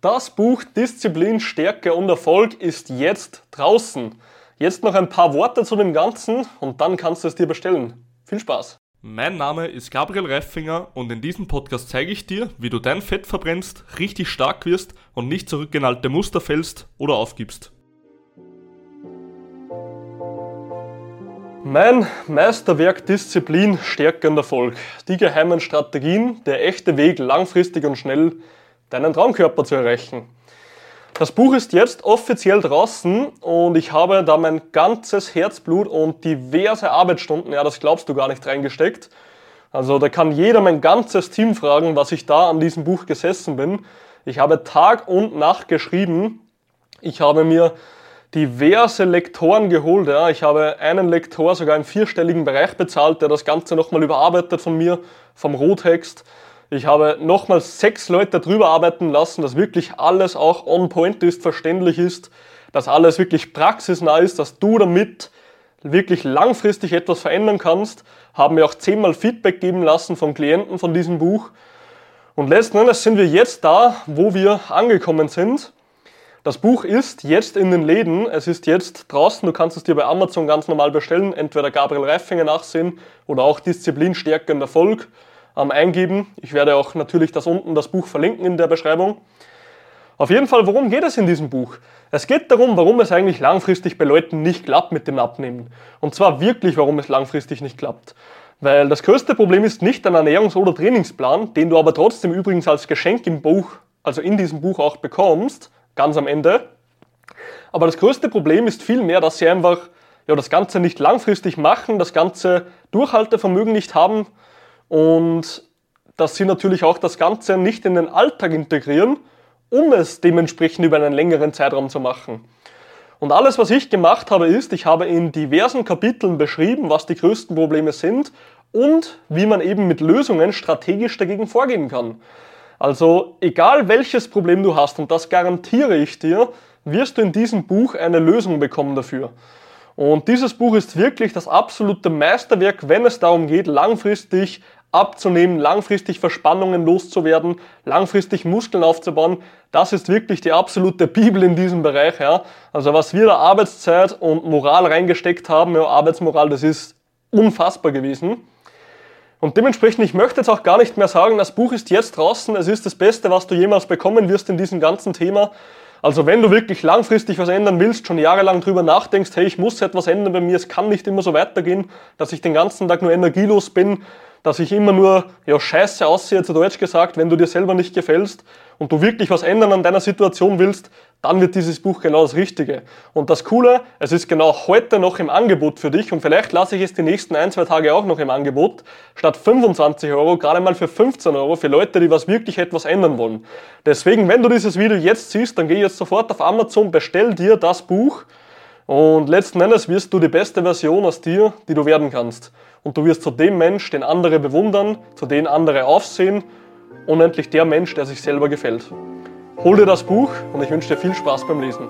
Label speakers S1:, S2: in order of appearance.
S1: Das Buch Disziplin, Stärke und Erfolg ist jetzt draußen. Jetzt noch ein paar Worte zu dem Ganzen und dann kannst du es dir bestellen. Viel Spaß!
S2: Mein Name ist Gabriel Reifinger und in diesem Podcast zeige ich dir, wie du dein Fett verbrennst, richtig stark wirst und nicht zurückgenalte Muster fällst oder aufgibst.
S1: Mein Meisterwerk Disziplin, Stärke und Erfolg. Die geheimen Strategien, der echte Weg langfristig und schnell deinen Traumkörper zu erreichen. Das Buch ist jetzt offiziell draußen und ich habe da mein ganzes Herzblut und diverse Arbeitsstunden, ja, das glaubst du gar nicht, reingesteckt. Also da kann jeder mein ganzes Team fragen, was ich da an diesem Buch gesessen bin. Ich habe Tag und Nacht geschrieben. Ich habe mir diverse Lektoren geholt. Ja. Ich habe einen Lektor sogar im vierstelligen Bereich bezahlt, der das Ganze nochmal überarbeitet von mir, vom Rohtext. Ich habe nochmal sechs Leute drüber arbeiten lassen, dass wirklich alles auch on point ist, verständlich ist, dass alles wirklich praxisnah ist, dass du damit wirklich langfristig etwas verändern kannst. Haben mir auch zehnmal Feedback geben lassen von Klienten von diesem Buch. Und letzten Endes sind wir jetzt da, wo wir angekommen sind. Das Buch ist jetzt in den Läden, es ist jetzt draußen, du kannst es dir bei Amazon ganz normal bestellen, entweder Gabriel Reifinger nachsehen oder auch Disziplin, Stärke und Erfolg ähm, eingeben. Ich werde auch natürlich das unten das Buch verlinken in der Beschreibung. Auf jeden Fall, worum geht es in diesem Buch? Es geht darum, warum es eigentlich langfristig bei Leuten nicht klappt mit dem Abnehmen. Und zwar wirklich, warum es langfristig nicht klappt. Weil das größte Problem ist nicht ein Ernährungs- oder Trainingsplan, den du aber trotzdem übrigens als Geschenk im Buch, also in diesem Buch auch bekommst, ganz am Ende. Aber das größte Problem ist vielmehr, dass sie einfach ja, das Ganze nicht langfristig machen, das ganze Durchhaltevermögen nicht haben und dass sie natürlich auch das Ganze nicht in den Alltag integrieren, um es dementsprechend über einen längeren Zeitraum zu machen. Und alles, was ich gemacht habe, ist, ich habe in diversen Kapiteln beschrieben, was die größten Probleme sind und wie man eben mit Lösungen strategisch dagegen vorgehen kann. Also egal welches Problem du hast, und das garantiere ich dir, wirst du in diesem Buch eine Lösung bekommen dafür. Und dieses Buch ist wirklich das absolute Meisterwerk, wenn es darum geht, langfristig abzunehmen, langfristig Verspannungen loszuwerden, langfristig Muskeln aufzubauen. Das ist wirklich die absolute Bibel in diesem Bereich. Ja. Also was wir da Arbeitszeit und Moral reingesteckt haben, ja, Arbeitsmoral, das ist unfassbar gewesen. Und dementsprechend, ich möchte jetzt auch gar nicht mehr sagen, das Buch ist jetzt draußen, es ist das Beste, was du jemals bekommen wirst in diesem ganzen Thema. Also wenn du wirklich langfristig was ändern willst, schon jahrelang drüber nachdenkst, hey, ich muss etwas ändern bei mir, es kann nicht immer so weitergehen, dass ich den ganzen Tag nur energielos bin, dass ich immer nur ja, scheiße aussehe, zu Deutsch gesagt, wenn du dir selber nicht gefällst und du wirklich was ändern an deiner Situation willst, dann wird dieses Buch genau das Richtige. Und das Coole, es ist genau heute noch im Angebot für dich und vielleicht lasse ich es die nächsten ein, zwei Tage auch noch im Angebot, statt 25 Euro, gerade mal für 15 Euro für Leute, die was wirklich etwas ändern wollen. Deswegen, wenn du dieses Video jetzt siehst, dann geh jetzt sofort auf Amazon, bestell dir das Buch und letzten Endes wirst du die beste Version aus dir, die du werden kannst. Und du wirst zu dem Mensch, den andere bewundern, zu dem andere aufsehen und endlich der Mensch, der sich selber gefällt. Hol dir das Buch und ich wünsche dir viel Spaß beim Lesen.